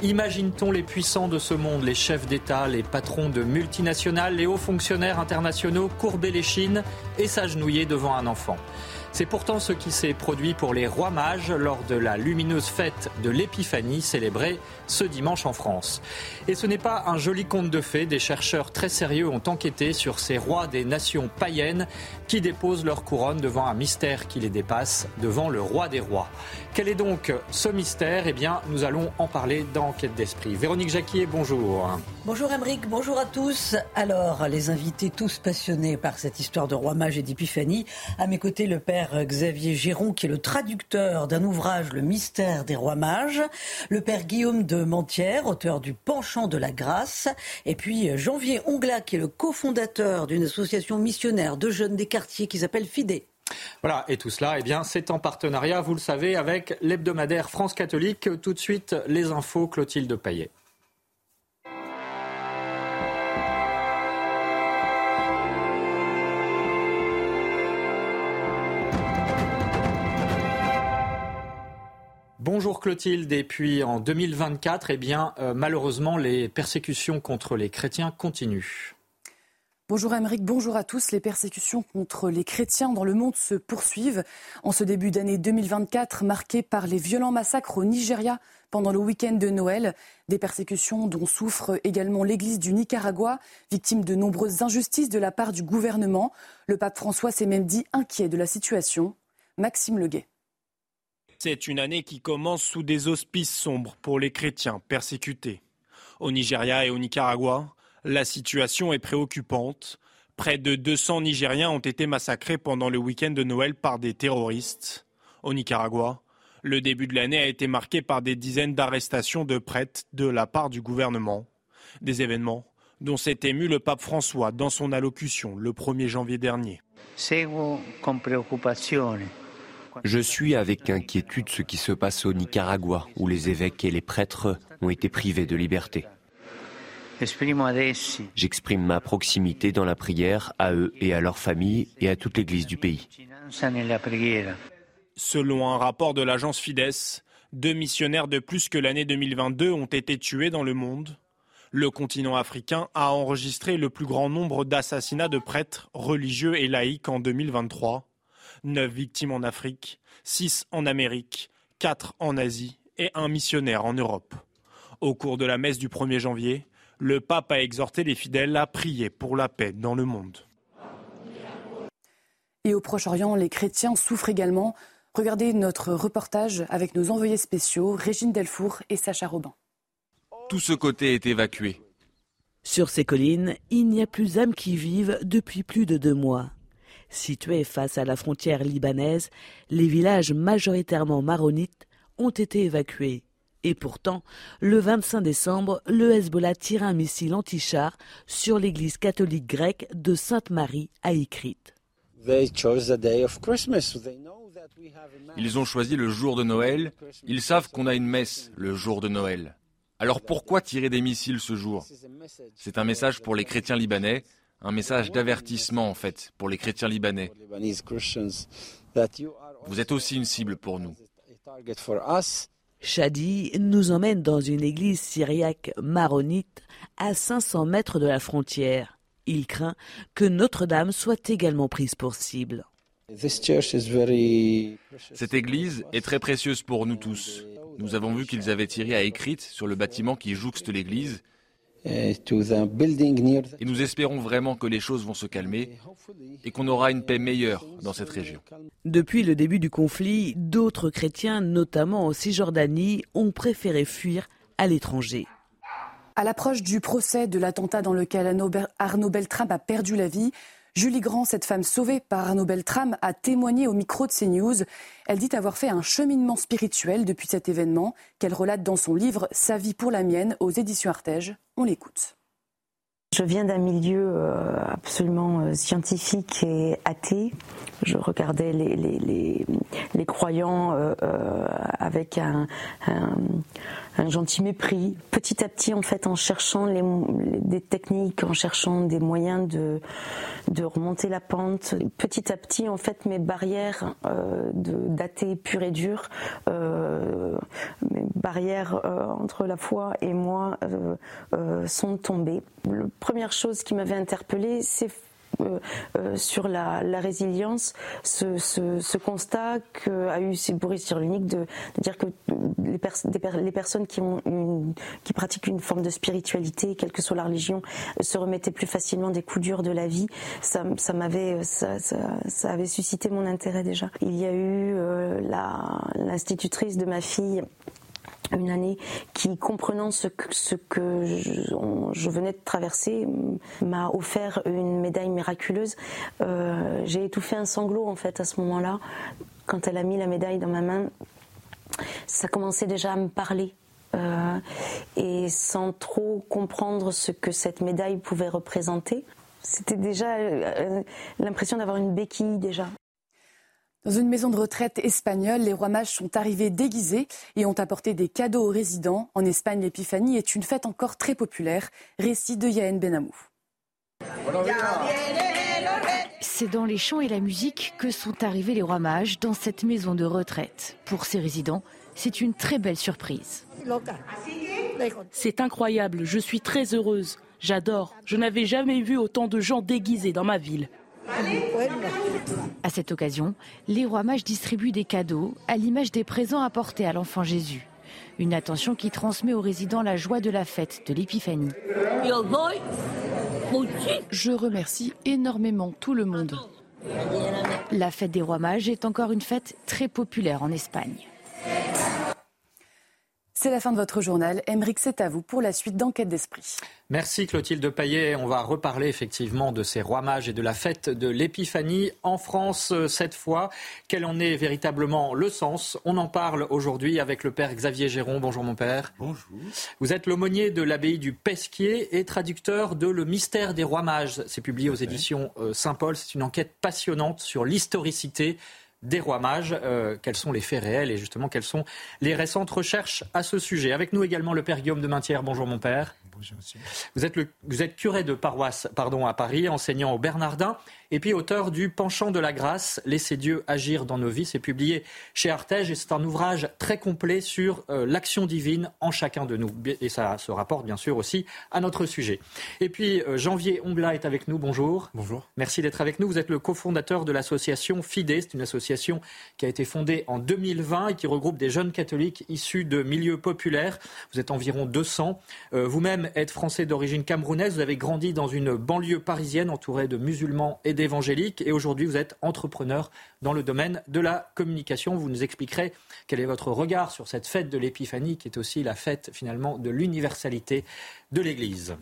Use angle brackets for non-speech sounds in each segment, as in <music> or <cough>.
Imagine-t-on les puissants de ce monde, les chefs d'État, les patrons de multinationales, les hauts fonctionnaires internationaux courber les chines et s'agenouiller devant un enfant? C'est pourtant ce qui s'est produit pour les rois mages lors de la lumineuse fête de l'Épiphanie célébrée ce dimanche en France. Et ce n'est pas un joli conte de fées, des chercheurs très sérieux ont enquêté sur ces rois des nations païennes qui déposent leur couronne devant un mystère qui les dépasse, devant le roi des rois. Quel est donc ce mystère? Eh bien, nous allons en parler dans Quête d'Esprit. Véronique Jacquier, bonjour. Bonjour Emeric, bonjour à tous. Alors, les invités tous passionnés par cette histoire de roi mage et d'épiphanie. À mes côtés, le père Xavier Géron, qui est le traducteur d'un ouvrage, Le mystère des rois mages. Le père Guillaume de Mentière, auteur du Penchant de la grâce. Et puis Janvier Ongla, qui est le cofondateur d'une association missionnaire de jeunes des quartiers qui s'appelle FIDE. Voilà, et tout cela, eh bien, c'est en partenariat, vous le savez, avec l'hebdomadaire France catholique. Tout de suite, les infos, Clotilde Paillet. Bonjour Clotilde, et puis en 2024, eh bien, euh, malheureusement, les persécutions contre les chrétiens continuent. Bonjour Amérique, bonjour à tous. Les persécutions contre les chrétiens dans le monde se poursuivent. En ce début d'année 2024, marqué par les violents massacres au Nigeria pendant le week-end de Noël, des persécutions dont souffre également l'Église du Nicaragua, victime de nombreuses injustices de la part du gouvernement. Le pape François s'est même dit inquiet de la situation. Maxime Leguet. C'est une année qui commence sous des auspices sombres pour les chrétiens persécutés. Au Nigeria et au Nicaragua, la situation est préoccupante. Près de 200 Nigériens ont été massacrés pendant le week-end de Noël par des terroristes. Au Nicaragua, le début de l'année a été marqué par des dizaines d'arrestations de prêtres de la part du gouvernement. Des événements dont s'est ému le pape François dans son allocution le 1er janvier dernier. Je suis avec inquiétude ce qui se passe au Nicaragua, où les évêques et les prêtres ont été privés de liberté. J'exprime ma proximité dans la prière à eux et à leurs familles et à toute l'Église du pays. Selon un rapport de l'agence Fides, deux missionnaires de plus que l'année 2022 ont été tués dans le monde. Le continent africain a enregistré le plus grand nombre d'assassinats de prêtres religieux et laïcs en 2023. Neuf victimes en Afrique, six en Amérique, quatre en Asie et un missionnaire en Europe. Au cours de la messe du 1er janvier, le pape a exhorté les fidèles à prier pour la paix dans le monde. Et au Proche-Orient, les chrétiens souffrent également. Regardez notre reportage avec nos envoyés spéciaux, Régine Delfour et Sacha Robin. Tout ce côté est évacué. Sur ces collines, il n'y a plus âmes qui vivent depuis plus de deux mois. Situés face à la frontière libanaise, les villages majoritairement maronites ont été évacués. Et pourtant, le 25 décembre, le Hezbollah tire un missile anti-char sur l'église catholique grecque de Sainte-Marie à Ikrit. Ils ont choisi le jour de Noël. Ils savent qu'on a une messe le jour de Noël. Alors pourquoi tirer des missiles ce jour? C'est un message pour les chrétiens libanais, un message d'avertissement en fait pour les chrétiens libanais. Vous êtes aussi une cible pour nous. Shadi nous emmène dans une église syriaque maronite à 500 mètres de la frontière. Il craint que Notre-Dame soit également prise pour cible. Cette église est très précieuse pour nous tous. Nous avons vu qu'ils avaient tiré à écrite sur le bâtiment qui jouxte l'église. Et nous espérons vraiment que les choses vont se calmer et qu'on aura une paix meilleure dans cette région. Depuis le début du conflit, d'autres chrétiens, notamment en Cisjordanie, ont préféré fuir à l'étranger. À l'approche du procès de l'attentat dans lequel Arnaud Beltrame a perdu la vie, Julie Grand, cette femme sauvée par Arnaud Beltrame, a témoigné au micro de CNews. Elle dit avoir fait un cheminement spirituel depuis cet événement qu'elle relate dans son livre Sa vie pour la mienne aux éditions Artege. On l'écoute. Je viens d'un milieu euh, absolument euh, scientifique et athée. Je regardais les, croyants euh, avec un, gentil mépris. Petit à petit, en fait, en cherchant les, des techniques, en cherchant des moyens de, de remonter la pente, petit à petit, en fait, mes barrières d'athée pur et dur, mes barrières entre la foi et moi sont tombées première chose qui m'avait interpellée, c'est euh, euh, sur la, résilience, ce, constat qu'a eu Boris Cyrulnik de, dire que les, personnes qui, pratiquent une forme de spiritualité, quelle que soit la religion, se remettaient plus facilement des coups durs de la vie. Ça, m'avait, ça, avait suscité mon intérêt déjà. Il y a eu euh, l'institutrice de ma fille une année qui, comprenant ce que, ce que je, venais de traverser, m'a offert une médaille miraculeuse. Euh, j'ai étouffé un sanglot en fait à ce moment-là. Quand elle a mis la médaille dans ma main, ça commençait déjà à me parler. Euh, et sans trop comprendre ce que cette médaille pouvait représenter, c'était déjà euh, l'impression d'avoir une béquille déjà. Dans une maison de retraite espagnole, les rois mages sont arrivés déguisés et ont apporté des cadeaux aux résidents. En Espagne, l'épiphanie est une fête encore très populaire. Récit de Yael Benamou. C'est dans les chants et la musique que sont arrivés les rois mages dans cette maison de retraite. Pour ces résidents, c'est une très belle surprise. C'est incroyable, je suis très heureuse. J'adore. Je n'avais jamais vu autant de gens déguisés dans ma ville. À cette occasion, les rois mages distribuent des cadeaux à l'image des présents apportés à l'enfant Jésus. Une attention qui transmet aux résidents la joie de la fête de l'Épiphanie. Je remercie énormément tout le monde. La fête des rois mages est encore une fête très populaire en Espagne. C'est la fin de votre journal. Emeric, c'est à vous pour la suite d'Enquête d'Esprit. Merci Clotilde Paillet. On va reparler effectivement de ces rois mages et de la fête de l'Épiphanie en France euh, cette fois. Quel en est véritablement le sens? On en parle aujourd'hui avec le père Xavier Géron. Bonjour mon père. Bonjour. Vous êtes l'aumônier de l'abbaye du Pesquier et traducteur de Le mystère des rois mages. C'est publié aux éditions euh, Saint-Paul. C'est une enquête passionnante sur l'historicité des rois mages. Euh, quels sont les faits réels et justement quelles sont les récentes recherches à ce sujet Avec nous également le père Guillaume de Maintière. Bonjour mon père. Bonjour monsieur. Vous êtes, le, vous êtes curé de paroisse pardon, à Paris, enseignant au Bernardin et puis auteur du Penchant de la grâce, Laissez Dieu agir dans nos vies. C'est publié chez Artege et c'est un ouvrage très complet sur euh, l'action divine en chacun de nous. Et ça se rapporte bien sûr aussi à notre sujet. Et puis euh, Janvier Ongla est avec nous. Bonjour. Bonjour. Merci d'être avec nous. Vous êtes le cofondateur de l'association FIDE. C'est une association qui a été fondée en 2020 et qui regroupe des jeunes catholiques issus de milieux populaires. Vous êtes environ 200. Euh, vous-même êtes français d'origine camerounaise. Vous avez grandi dans une banlieue parisienne entourée de musulmans et des évangélique et aujourd'hui vous êtes entrepreneur dans le domaine de la communication. Vous nous expliquerez quel est votre regard sur cette fête de l'Épiphanie qui est aussi la fête finalement de l'universalité de l'Église.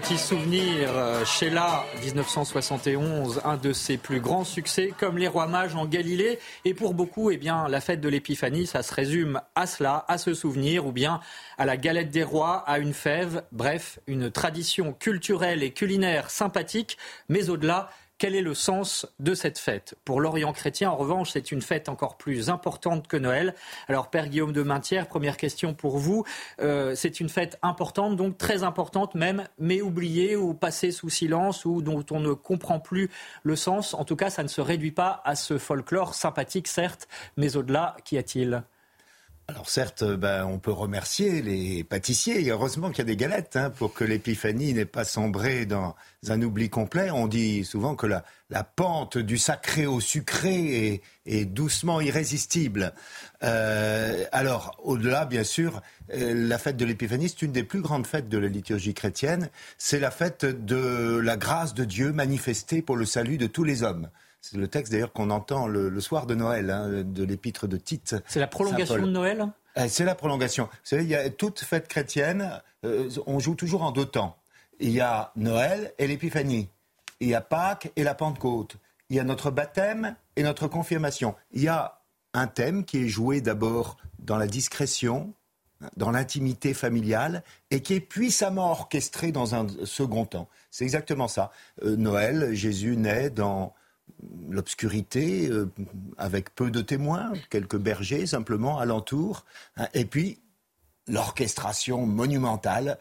Petit souvenir. Euh, Sheila, 1971, un de ses plus grands succès, comme les rois mages en Galilée. Et pour beaucoup, eh bien, la fête de l'Épiphanie, ça se résume à cela, à ce souvenir, ou bien à la galette des rois, à une fève. Bref, une tradition culturelle et culinaire sympathique, mais au-delà, quel est le sens de cette fête? Pour l'Orient chrétien, en revanche, c'est une fête encore plus importante que Noël. Alors, Père Guillaume de Maintière, première question pour vous. Euh, c'est une fête importante, donc très importante même, mais oubliée ou passée sous silence ou dont on ne comprend plus le sens. En tout cas, ça ne se réduit pas à ce folklore sympathique, certes, mais au-delà, qu'y a-t-il? Alors certes, ben, on peut remercier les pâtissiers, heureusement qu'il y a des galettes hein, pour que l'épiphanie n'ait pas sombré dans un oubli complet. On dit souvent que la, pente du sacré au sucré est, est doucement irrésistible. Euh, alors, au-delà, bien sûr, euh, la fête de l'épiphanie, c'est une des plus grandes fêtes de la liturgie chrétienne. C'est la fête de la grâce de Dieu manifestée pour le salut de tous les hommes. C'est le texte d'ailleurs qu'on entend le, soir de Noël, hein, de l'épître de Tite. C'est la prolongation de Noël? Eh, C'est la prolongation. Vous savez, il y a toute fête chrétienne, euh, on joue toujours en deux temps. Il y a Noël et l'Épiphanie. Il y a Pâques et la Pentecôte. Il y a notre baptême et notre confirmation. Il y a un thème qui est joué d'abord dans la discrétion, dans l'intimité familiale, et qui est puissamment orchestré dans un second temps. C'est exactement ça. Euh, Noël, Jésus naît dans l'obscurité, euh, avec peu de témoins, quelques bergers simplement alentour, hein, et puis l'orchestration monumentale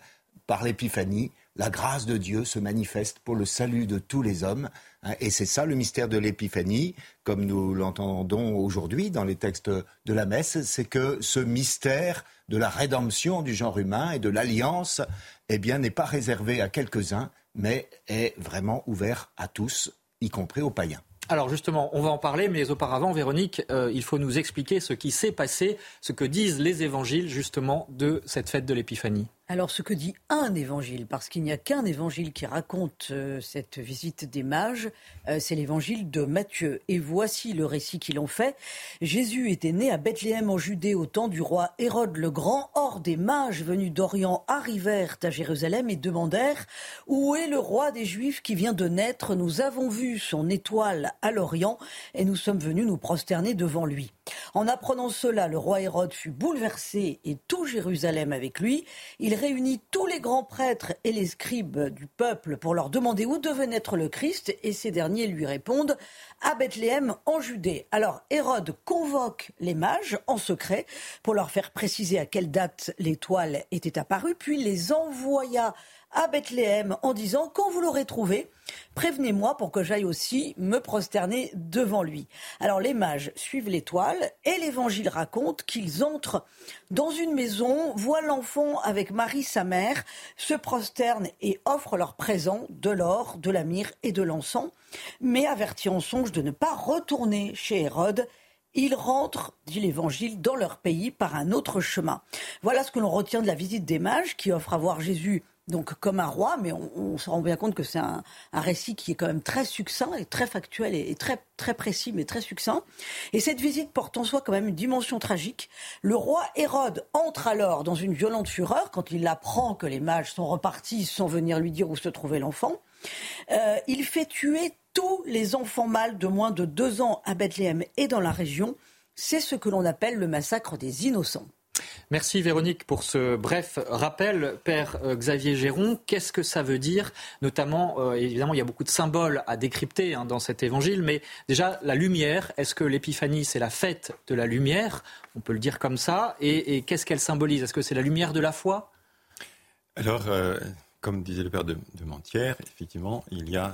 par l'épiphanie, la grâce de Dieu se manifeste pour le salut de tous les hommes. Hein, et c'est ça le mystère de l'épiphanie, comme nous l'entendons aujourd'hui dans les textes de la messe, c'est que ce mystère de la rédemption du genre humain et de l'alliance, eh bien, n'est pas réservé à quelques-uns, mais est vraiment ouvert à tous y compris aux païens. Alors justement, on va en parler, mais auparavant, Véronique, euh, il faut nous expliquer ce qui s'est passé, ce que disent les évangiles justement de cette fête de l'Épiphanie. Alors ce que dit un évangile, parce qu'il n'y a qu'un évangile qui raconte euh, cette visite des mages, euh, c'est l'évangile de Matthieu. Et voici le récit qu'ils ont fait. Jésus était né à Bethléem en Judée au temps du roi Hérode le Grand. Or des mages venus d'Orient arrivèrent à Jérusalem et demandèrent Où est le roi des Juifs qui vient de naître? Nous avons vu son étoile à l'Orient et nous sommes venus nous prosterner devant lui. En apprenant cela, le roi Hérode fut bouleversé et tout Jérusalem avec lui. Il réunit tous les grands prêtres et les scribes du peuple pour leur demander où devait naître le Christ et ces derniers lui répondent à Bethléem en Judée. Alors Hérode convoque les mages en secret pour leur faire préciser à quelle date l'étoile était apparue, puis les envoya à Bethléem en disant Quand vous l'aurez trouvé, prévenez-moi pour que j'aille aussi me prosterner devant lui. Alors les mages suivent l'étoile et l'évangile raconte qu'ils entrent dans une maison, voient l'enfant avec Marie sa mère, se prosternent et offrent leur présent de l'or, de la myrrhe et de l'encens, mais avertis en songe de ne pas retourner chez Hérode ils rentrent, dit l'Évangile, dans leur pays par un autre chemin. Voilà ce que l'on retient de la visite des mages qui offrent à voir Jésus donc comme un roi, mais on, se rend bien compte que c'est un, récit qui est quand même très succinct et très factuel et, très, très précis, mais très succinct. Et cette visite porte en soi quand même une dimension tragique. Le roi Hérode entre alors dans une violente fureur quand il apprend que les mages sont repartis sans venir lui dire où se trouvait l'enfant. Euh, il fait tuer tous les enfants mâles de moins de deux ans à Bethléem et dans la région. C'est ce que l'on appelle le massacre des innocents. Merci Véronique pour ce bref rappel. Père euh, Xavier Géron, qu'est-ce que ça veut dire? Notamment, euh, évidemment, il y a beaucoup de symboles à décrypter hein, dans cet évangile, mais déjà, la lumière, est-ce que l'épiphanie, c'est la fête de la lumière? On peut le dire comme ça. Et, qu'est-ce qu'elle symbolise? Est-ce que c'est la lumière de la foi? Alors, euh, comme disait le Père de, Mentière, effectivement, il y a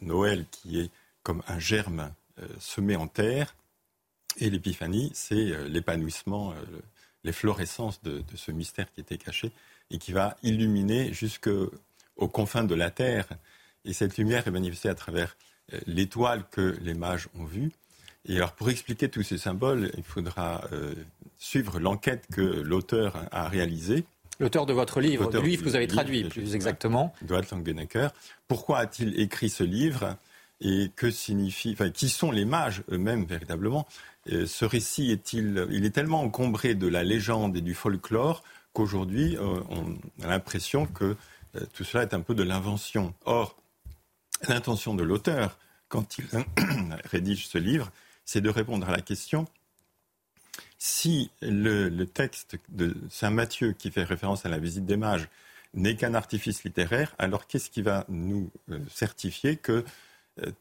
Noël qui est comme un germe semé en terre. Et l'épiphanie, c'est l'épanouissement, l'efflorescence de, de ce mystère qui était caché et qui va illuminer jusqu'aux confins de la terre. Et cette lumière est manifestée à travers euh, l'étoile que les mages ont vue. Et alors, pour expliquer tous ces symboles, il faudra euh, suivre l'enquête que l'auteur a réalisée. L'auteur de votre livre, du livre que vous avez traduit, plus exactement. Dwight Langenecker. Pourquoi a-t-il écrit ce livre? Et que signifie, enfin, qui sont les mages eux-mêmes véritablement? Ce récit est-il, il est tellement encombré de la légende et du folklore qu'aujourd'hui, euh, on a l'impression que euh, tout cela est un peu de l'invention. Or, l'intention de l'auteur, quand il <clears throat> rédige ce livre, c'est de répondre à la question si le, le, texte de Saint Matthieu, qui fait référence à la visite des mages, n'est qu'un artifice littéraire, alors qu'est-ce qui va nous certifier que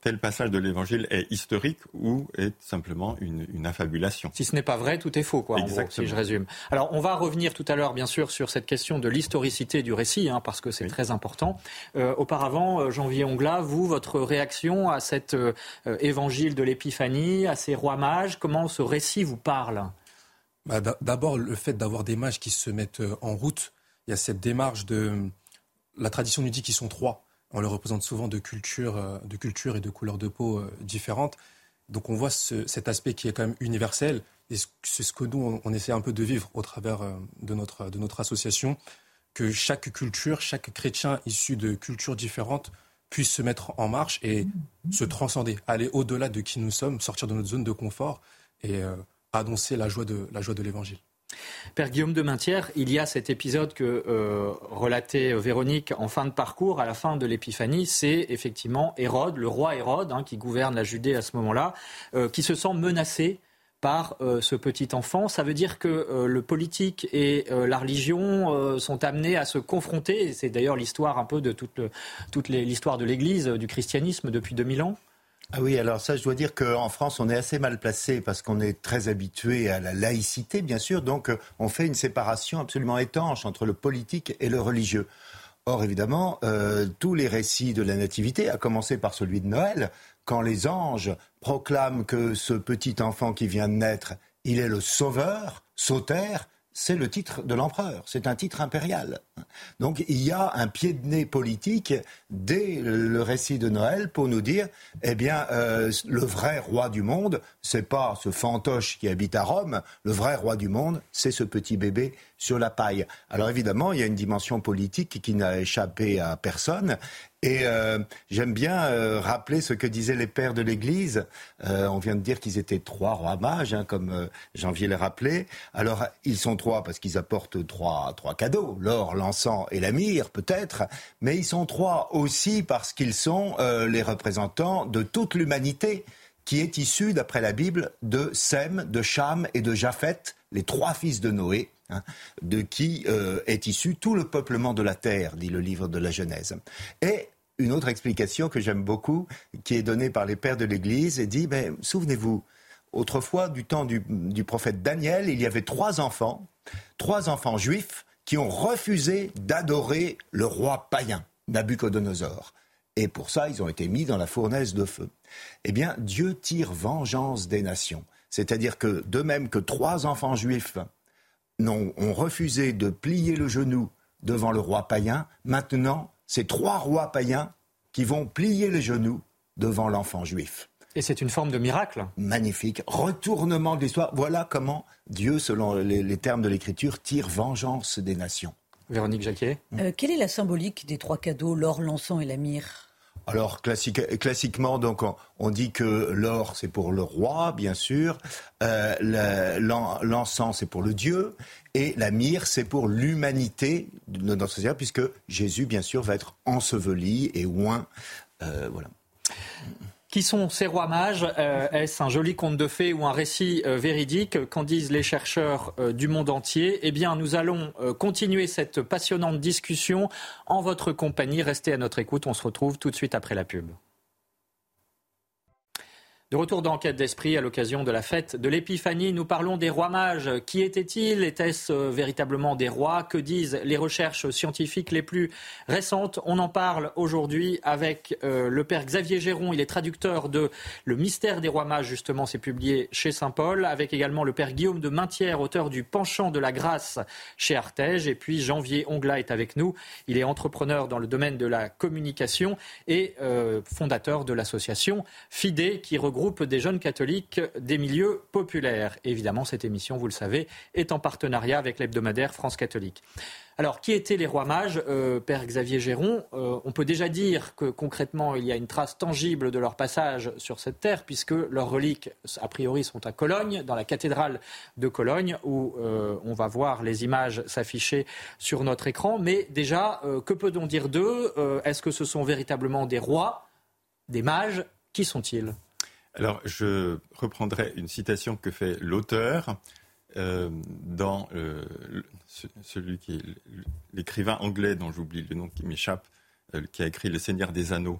tel passage de l'évangile est historique ou est simplement une, une affabulation. Si ce n'est pas vrai, tout est faux, quoi, en gros, si je résume. Alors, on va revenir tout à l'heure, bien sûr, sur cette question de l'historicité du récit, hein, parce que c'est très important. Euh, auparavant, euh, Janvier Ongla, vous, votre réaction à cet euh, évangile de l'Épiphanie, à ces rois mages, comment ce récit vous parle? Bah, D'abord, le fait d'avoir des mages qui se mettent euh, en route, il y a cette démarche de... La tradition nous dit qu'ils sont trois. On le représente souvent de cultures euh, de culture et de couleurs de peau euh, différentes. Donc on voit cet aspect qui est quand même universel. Et c'est ce que nous, on, essaie un peu de vivre au travers de notre, de notre association, que chaque culture, chaque chrétien issu de cultures différentes puisse se mettre en marche et se transcender, aller au-delà de qui nous sommes, sortir de notre zone de confort et annoncer la joie de la joie de l'évangile. Père Guillaume de Maintière, il y a cet épisode que euh, relatait Véronique en fin de parcours, à la fin de l'Épiphanie, c'est effectivement Hérode, le roi Hérode, hein, qui gouverne la Judée à ce moment-là, euh, qui se sent menacé par euh, ce petit enfant. Ça veut dire que le politique et la religion sont amenés à se confronter. C'est d'ailleurs l'histoire un peu de toute, l'histoire de l'Église, du christianisme depuis 2000 ans. Ah oui, alors ça, je dois dire qu'en France, on est assez mal placé parce qu'on est très habitué à la laïcité, bien sûr. Donc, euh, on fait une séparation absolument étanche entre le politique et le religieux. Or, évidemment, euh, tous les récits de la Nativité, à commencer par celui de Noël, quand les anges proclament que ce petit enfant qui vient de naître, il est le sauveur, sautère, c'est le titre de l'empereur, c'est un titre impérial. Donc il y a un pied de nez politique dès le récit de Noël pour nous dire, eh bien, euh, le vrai roi du monde, c'est pas ce fantoche qui habite à Rome, le vrai roi du monde, c'est ce petit bébé sur la paille. Alors évidemment, il y a une dimension politique qui n'a échappé à personne, et euh, j'aime bien euh, rappeler ce que disaient les pères de l'Église. Euh, on vient de dire qu'ils étaient trois rois mages, hein, comme Janvier l'a rappelé. Alors, ils sont trois parce qu'ils apportent trois, trois cadeaux, l'or, l'encens et la myrrhe, peut-être. Mais ils sont trois aussi parce qu'ils sont les représentants de toute l'humanité qui est issue, d'après la Bible, de Sem, de Cham et de Japhet, les trois fils de Noé. Hein, de qui euh, est issu tout le peuplement de la terre, dit le livre de la Genèse. Et une autre explication que j'aime beaucoup, qui est donnée par les pères de l'Église, et dit, ben, souvenez-vous, autrefois, du temps du, du prophète Daniel, il y avait trois enfants, trois enfants juifs, qui ont refusé d'adorer le roi païen, Nabucodonosor. Et pour ça, ils ont été mis dans la fournaise de feu. Eh bien, Dieu tire vengeance des nations. C'est-à-dire que, de même que trois enfants juifs non, ont refusé de plier le genou devant le roi païen. Maintenant, c'est trois rois païens qui vont plier le genou devant l'enfant juif. Et c'est une forme de miracle. Magnifique. Retournement de l'histoire. Voilà comment Dieu, selon les, termes de l'Écriture, tire vengeance des nations. Véronique Jacquet. Euh, quelle est la symbolique des trois cadeaux, l'or, l'encens et la myrrhe? Alors classiquement, donc on, dit que l'or c'est pour le roi, bien sûr, euh, l'encens c'est pour le Dieu, et la myrrhe c'est pour l'humanité notre société, puisque Jésus, bien sûr, va être enseveli et oint. Euh, voilà. Qui sont ces rois mages euh, Est-ce un joli conte de fées ou un récit euh, véridique Qu'en disent les chercheurs euh, du monde entier Eh bien, nous allons continuer cette passionnante discussion en votre compagnie. Restez à notre écoute. On se retrouve tout de suite après la pub. De retour d'enquête d'esprit à l'occasion de la fête de l'Épiphanie, nous parlons des rois mages. Qui étaient-ils? Étaient-ce euh, véritablement des rois? Que disent les recherches scientifiques les plus récentes? On en parle aujourd'hui avec euh, le père Xavier Géron. Il est traducteur de Le mystère des rois mages, justement, c'est publié chez Saint-Paul, avec également le père Guillaume de Maintière, auteur du Penchant de la grâce chez Artege. Et puis Janvier Ongla est avec nous. Il est entrepreneur dans le domaine de la communication et euh, fondateur de l'association FIDE qui regroupe groupe des jeunes catholiques des milieux populaires. évidemment, cette émission, vous le savez, est en partenariat avec l'hebdomadaire France catholique. Alors, qui étaient les rois mages euh, Père Xavier Géron, euh, on peut déjà dire que concrètement, il y a une trace tangible de leur passage sur cette terre, puisque leurs reliques, a priori, sont à Cologne, dans la cathédrale de Cologne, où euh, on va voir les images s'afficher sur notre écran. Mais déjà, que peut-on dire d'eux Est-ce que ce sont véritablement des rois, des mages? Qui sont-ils? Alors, je reprendrai une citation que fait l'auteur euh, dans euh, celui qui est l'écrivain anglais dont j'oublie le nom qui m'échappe, euh, qui a écrit Le Seigneur des Anneaux.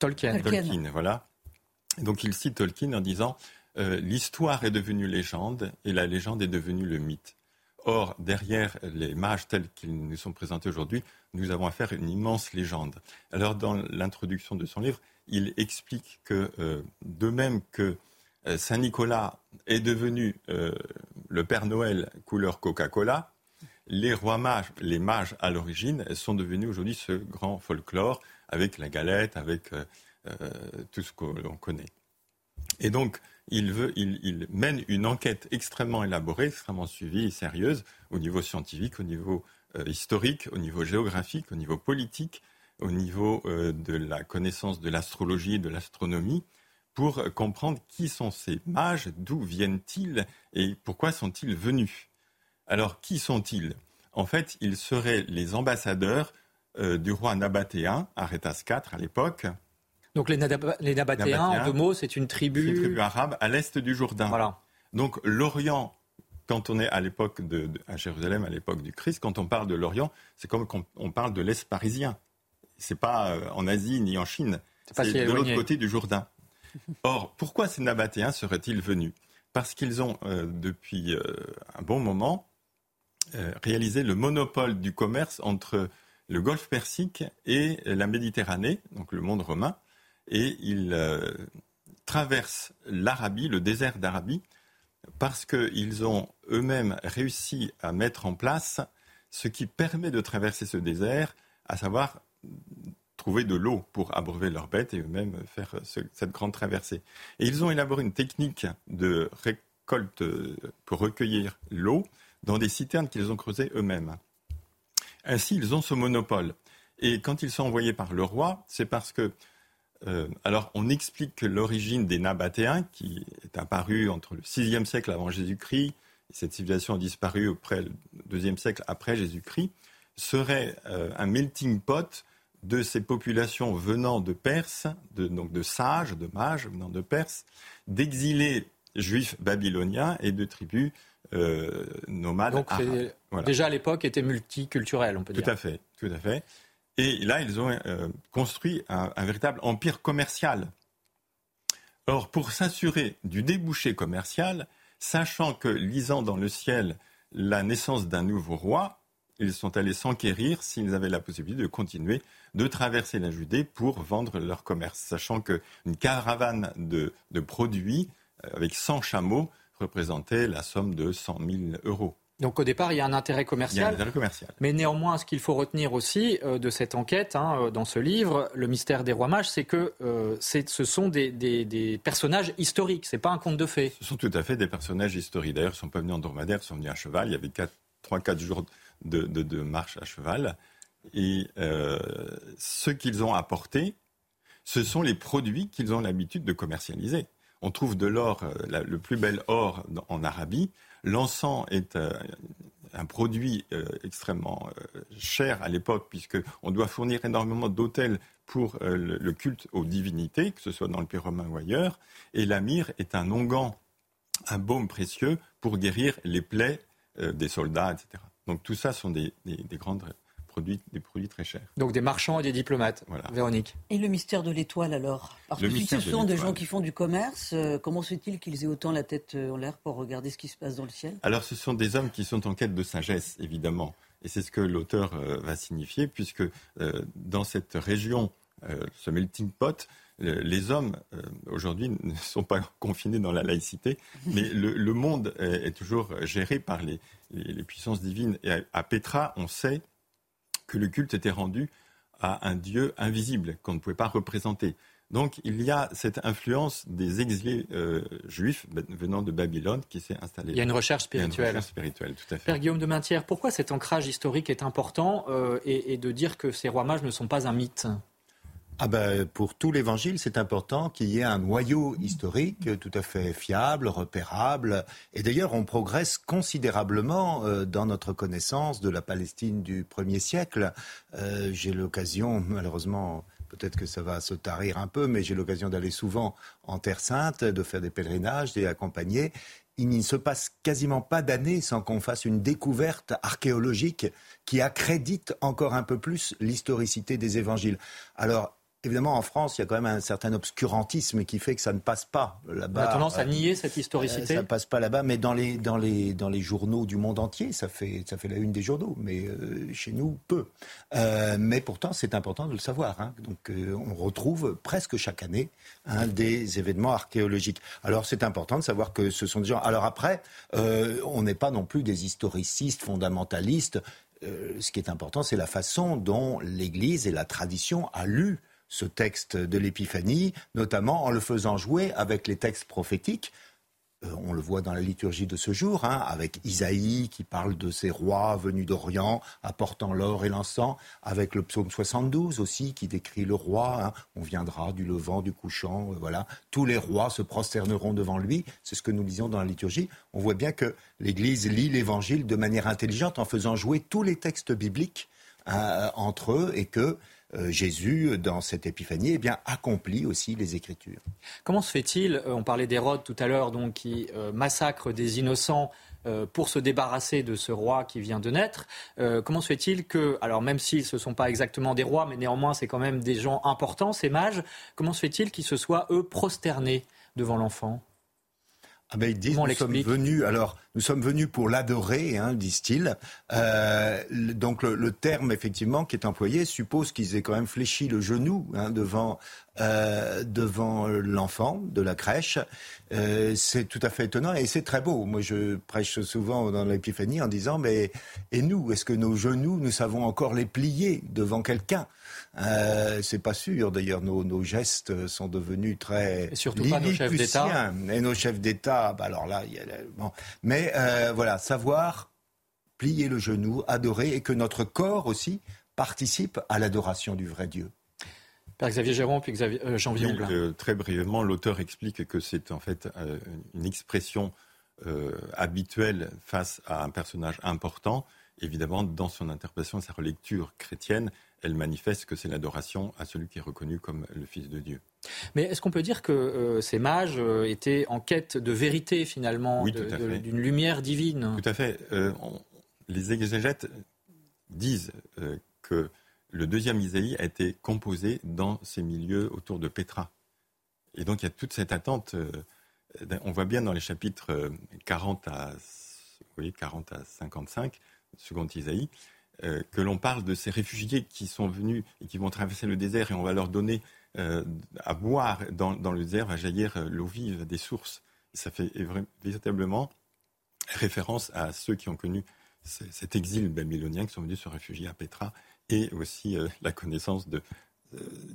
Tolkien. Tolkien, voilà. donc il cite Tolkien en disant L'histoire est devenue légende et la légende est devenue le mythe. Or, derrière les mages tels qu'ils nous sont présentés aujourd'hui, nous avons affaire à une immense légende. Alors, dans l'introduction de son livre, il explique que, euh, de même que euh, Saint Nicolas est devenu euh, le Père Noël couleur Coca-Cola, les rois mages, les mages à l'origine, sont devenus aujourd'hui ce grand folklore avec la galette, avec tout ce qu'on connaît. Et donc, il, mène une enquête extrêmement élaborée, extrêmement suivie et sérieuse au niveau scientifique, au niveau euh, historique, au niveau géographique, au niveau politique, au niveau de la connaissance de l'astrologie et de l'astronomie, pour comprendre qui sont ces mages, d'où viennent-ils et pourquoi sont-ils venus. Alors, qui sont-ils? En fait, ils seraient les ambassadeurs euh, du roi Nabatéen, Arétas IV à l'époque. Donc les, Nabatéens, en deux mots, c'est une tribu... une tribu arabe à l'est du Jourdain. Voilà. Donc l'Orient, quand on est à l'époque de, à Jérusalem, à l'époque du Christ, quand on parle de l'Orient, c'est comme quand on parle de l'Est parisien. C'est pas euh, en Asie ni en Chine. C'est de l'autre côté du Jourdain. Or, pourquoi ces Nabatéens seraient-ils venus? Parce qu'ils ont, euh, depuis un bon moment, réalisé le monopole du commerce entre le golfe Persique et la Méditerranée, donc le monde romain, et ils euh, traversent l'Arabie, le désert d'Arabie, parce qu'ils ont eux-mêmes réussi à mettre en place ce qui permet de traverser ce désert, à savoir trouver de l'eau pour abreuver leurs bêtes et eux-mêmes faire cette grande traversée. Et ils ont élaboré une technique de récolte pour recueillir l'eau dans des citernes qu'ils ont creusées eux-mêmes. Ainsi, ils ont ce monopole. Et quand ils sont envoyés par le roi, c'est parce que euh, alors, on explique que l'origine des Nabatéens, qui est apparue entre le VIe siècle avant Jésus-Christ, et cette civilisation a disparu auprès le deuxième siècle après Jésus-Christ, serait euh, un melting pot de ces populations venant de Perse, de, donc de sages, de mages venant de Perse, d'exilés juifs babyloniens et de tribus euh, nomades Donc, Déjà à l'époque, était multiculturel, on peut tout dire. Tout à fait, tout à fait. Et là, ils ont euh, construit un, véritable empire commercial. Or, pour s'assurer du débouché commercial, sachant que lisant dans le ciel la naissance d'un nouveau roi, ils sont allés s'enquérir s'ils avaient la possibilité de continuer de traverser la Judée pour vendre leur commerce, sachant qu'une caravane de, de produits euh, avec 100 chameaux représentait la somme de 100 000 euros. Donc au départ, il y a un intérêt commercial. Il y a un intérêt commercial. Mais néanmoins, ce qu'il faut retenir aussi euh, de cette enquête, hein, euh, dans ce livre, Le mystère des rois mages, c'est que euh, ce sont des, personnages historiques, ce n'est pas un conte de fées. Ce sont tout à fait des personnages historiques. D'ailleurs, ils ne sont pas venus en dromadaire, ils sont venus à cheval. Il y avait 3-4 jours de, marche à cheval. Et ce qu'ils ont apporté, ce sont les produits qu'ils ont l'habitude de commercialiser on trouve de l'or, le plus bel or en Arabie. L'encens est euh, un produit euh, extrêmement cher à l'époque, puisqu'on doit fournir énormément d'autels pour le, culte aux divinités, que ce soit dans le Pays romain ou ailleurs. Et la myrrhe est un onguent, un baume précieux pour guérir les plaies des soldats, etc. Donc tout ça sont des, des grandes des produits très chers. Donc des marchands et des diplomates. Véronique. Et le mystère de l'étoile alors? Parce que si ce sont des gens qui font du commerce, euh, comment se fait-il qu'ils aient autant la tête euh, en l'air pour regarder ce qui se passe dans le ciel? Alors ce sont des hommes qui sont en quête de sagesse, évidemment. Et c'est ce que l'auteur euh, va signifier, puisque dans cette région, ce melting pot, les hommes, aujourd'hui, ne sont pas <laughs> confinés dans la laïcité, mais le, monde est, toujours géré par les, les, puissances divines. Et à Petra, on sait que le culte était rendu à un Dieu invisible qu'on ne pouvait pas représenter. Donc il y a cette influence des exilés euh, juifs venant de Babylone qui s'est installée. Il y a une recherche spirituelle. Une recherche spirituelle, tout à fait. Père Guillaume de Maintière, pourquoi cet ancrage historique est important euh, et, de dire que ces rois mages ne sont pas un mythe? Ah ben, pour tout l'évangile, c'est important qu'il y ait un noyau historique tout à fait fiable, repérable. Et d'ailleurs, on progresse considérablement euh, dans notre connaissance de la Palestine du premier siècle. Euh, j'ai l'occasion, malheureusement, peut-être que ça va se tarir un peu, mais j'ai l'occasion d'aller souvent en Terre Sainte, de faire des pèlerinages, d'y accompagner. Il ne se passe quasiment pas d'année sans qu'on fasse une découverte archéologique qui accrédite encore un peu plus l'historicité des évangiles. Alors, évidemment, en France, il y a quand même un certain obscurantisme qui fait que ça ne passe pas là-bas. On a tendance à nier cette historicité. ça ne passe pas là-bas, mais dans les, dans, les, dans les journaux du monde entier, ça fait, ça fait la une des journaux, mais chez nous, peu. mais pourtant, c'est important de le savoir. Hein. Donc, on retrouve presque chaque année hein, des événements archéologiques. Alors, c'est important de savoir que ce sont des gens. Alors après, on n'est pas non plus des historicistes fondamentalistes. Euh, ce qui est important, c'est la façon dont l'Église et la tradition a lu ce texte de l'Épiphanie, notamment en le faisant jouer avec les textes prophétiques. Euh, on le voit dans la liturgie de ce jour, hein, avec Isaïe qui parle de ces rois venus d'Orient apportant l'or et l'encens, avec le psaume 72 aussi qui décrit le roi. Hein. on viendra du levant, du couchant, euh, voilà. Tous les rois se prosterneront devant lui. C'est ce que nous lisons dans la liturgie. On voit bien que l'Église lit l'Évangile de manière intelligente en faisant jouer tous les textes bibliques hein, entre eux et que Jésus, dans cette épiphanie, eh bien, accomplit aussi les Écritures. Comment se fait-il, euh, on parlait d'Hérode tout à l'heure, donc, qui euh, massacre des innocents pour se débarrasser de ce roi qui vient de naître. comment se fait-il que, alors même s'ils ne sont pas exactement des rois, mais néanmoins c'est quand même des gens importants, ces mages, comment se fait-il qu'ils se soient, eux, prosternés devant l'enfant? Ah ben, ils disent, nous sommes venus, alors, nous sommes venus pour l'adorer, hein, disent-ils. Euh, donc, le, terme, effectivement, qui est employé suppose qu'ils aient quand même fléchi le genou hein, devant, euh, devant l'enfant de la crèche. Euh, c'est tout à fait étonnant et c'est très beau. Moi, je prêche souvent dans l'épiphanie en disant, mais, et nous, est-ce que nos genoux, nous savons encore les plier devant quelqu'un? Euh, c'est pas sûr. D'ailleurs, nos, gestes sont devenus très. Et surtout pas nos chefs d'État. Et nos chefs d'État, bah alors là, il y a, bon. mais euh, voilà, savoir plier le genou, adorer, et que notre corps aussi participe à l'adoration du vrai Dieu. Père Xavier Géron, puis Xavier, euh, Jean oui, Très brièvement, l'auteur explique que c'est en fait une expression habituelle face à un personnage important. Évidemment, dans son interprétation, sa relecture chrétienne, elle manifeste que c'est l'adoration à celui qui est reconnu comme le Fils de Dieu. Mais est-ce qu'on peut dire que euh, ces mages euh, étaient en quête de vérité finalement, d'une lumière divine? Tout à fait. Euh, les exégètes disent que le deuxième Isaïe a été composé dans ces milieux autour de Pétra. Et donc il y a toute cette attente. on voit bien dans les chapitres 40 à, 40 à 55, second Isaïe, euh, que l'on parle de ces réfugiés qui sont venus et qui vont traverser le désert et on va leur donner euh, à boire dans, le désert, va jaillir euh, l'eau vive des sources. ça fait véritablement référence à ceux qui ont connu cet exil babylonien, qui sont venus se réfugier à Petra, et aussi la connaissance du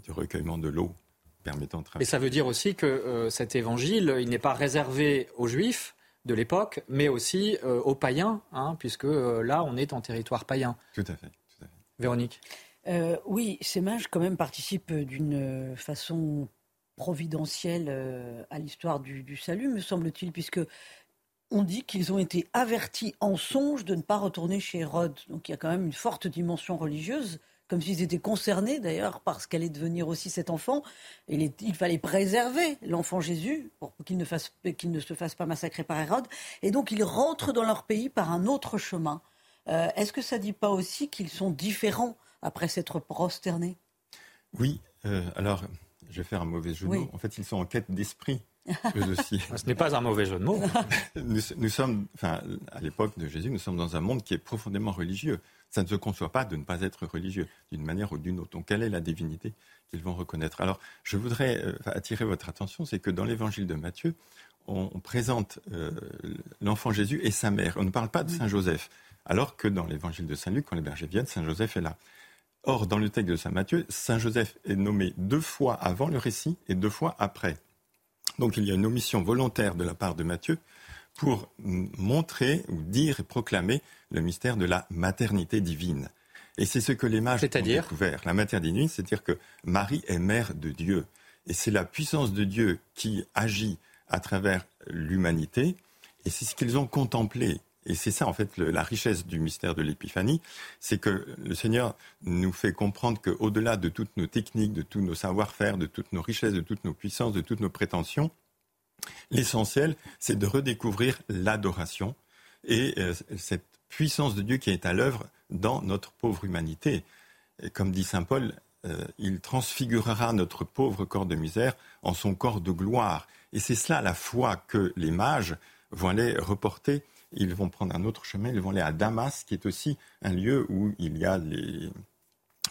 recueillement de l'eau permettant de traverser. Et ça veut dire aussi que cet évangile, il n'est pas réservé aux Juifs, de l'époque, mais aussi euh, aux païens, hein, puisque euh, là, on est en territoire païen. Tout à fait. Véronique euh, Oui, ces mages, quand même, participent d'une façon providentielle à l'histoire du, du, salut, me semble-t-il, puisque on dit qu'ils ont été avertis en songe de ne pas retourner chez Hérode. Donc il y a quand même une forte dimension religieuse comme s'ils étaient concernés d'ailleurs parce qu'elle est devenir aussi cet enfant. Il, il fallait préserver l'enfant Jésus pour qu'il ne, ne, se fasse pas massacrer par Hérode. Et donc ils rentrent dans leur pays par un autre chemin. Euh, est-ce que ça ne dit pas aussi qu'ils sont différents après s'être prosternés? Oui. Euh, alors, je vais faire un mauvais jeu mots. En fait, ils sont en quête d'esprit. Eux aussi. <laughs> Ce n'est pas un mauvais jeu de mots. nous, nous, sommes, enfin, à l'époque de Jésus, nous sommes dans un monde qui est profondément religieux ça ne se conçoit pas de ne pas être religieux d'une manière ou d'une autre. Donc, quelle est la divinité qu'ils vont reconnaître? Alors, je voudrais euh, attirer votre attention, c'est que dans l'évangile de Matthieu, on, présente euh, l'enfant Jésus et sa mère. On ne parle pas de Saint Joseph, alors que dans l'évangile de Saint Luc, quand les bergers viennent, Saint Joseph est là. Or, dans le texte de Saint Matthieu, Saint Joseph est nommé deux fois avant le récit et deux fois après. Donc, il y a une omission volontaire de la part de Matthieu pour montrer ou dire et proclamer le mystère de la maternité divine. Et c'est ce que les mages ont découvert. La maternité divine, c'est-à-dire que Marie est mère de Dieu. Et c'est la puissance de Dieu qui agit à travers l'humanité. Et c'est ce qu'ils ont contemplé. Et c'est ça, en fait, la richesse du mystère de l'Épiphanie, c'est que le Seigneur nous fait comprendre qu'au-delà de toutes nos techniques, de tous nos savoir-faire, de toutes nos richesses, de toutes nos puissances, de toutes nos prétentions, L'essentiel, c'est de redécouvrir l'adoration et euh, cette puissance de Dieu qui est à l'œuvre dans notre pauvre humanité. comme dit Saint Paul, euh, il transfigurera notre pauvre corps de misère en son corps de gloire. Et c'est cela la foi que les mages vont aller reporter. Ils vont prendre un autre chemin, ils vont aller à Damas, qui est aussi un lieu où il y a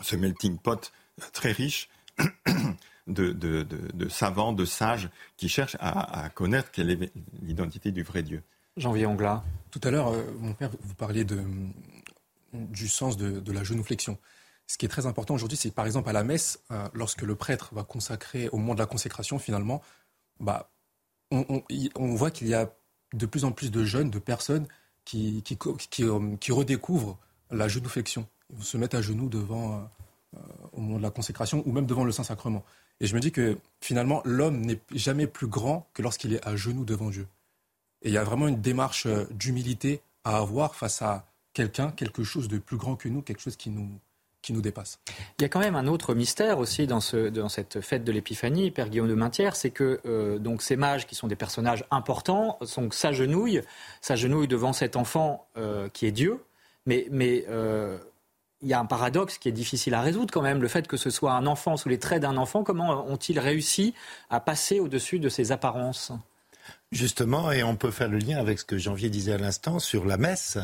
ce melting pot très riche <coughs> de, savants, de sages qui cherchent à, connaître quelle est l'identité du vrai Dieu. Janvier Anglas. Tout à l'heure, euh, mon père, vous parliez du sens de, la genuflexion. Ce qui est très important aujourd'hui, c'est que par exemple à la messe, euh, lorsque le prêtre va consacrer au moment de la consécration, finalement, bah, on, voit qu'il y a de plus en plus de jeunes, de personnes qui, qui, euh, redécouvrent la genuflexion. Ils se mettent à genoux devant, au moment de la consécration ou même devant le Saint-Sacrement. Et je me dis que finalement, l'homme n'est jamais plus grand que lorsqu'il est à genoux devant Dieu. Et il y a vraiment une démarche euh, d'humilité à avoir face à quelqu'un, quelque chose de plus grand que nous, quelque chose qui nous, qui nous dépasse. Il y a quand même un autre mystère aussi dans, ce, dans cette fête de l'Épiphanie, Père Guillaume de Maintière, c'est que euh, donc ces mages qui sont des personnages importants s'agenouillent, s'agenouillent devant cet enfant euh, qui est Dieu, mais, mais il y a un paradoxe qui est difficile à résoudre quand même, le fait que ce soit un enfant sous les traits d'un enfant, comment ont-ils réussi à passer au-dessus de ces apparences? Justement, et on peut faire le lien avec ce que Janvier disait à l'instant sur la messe,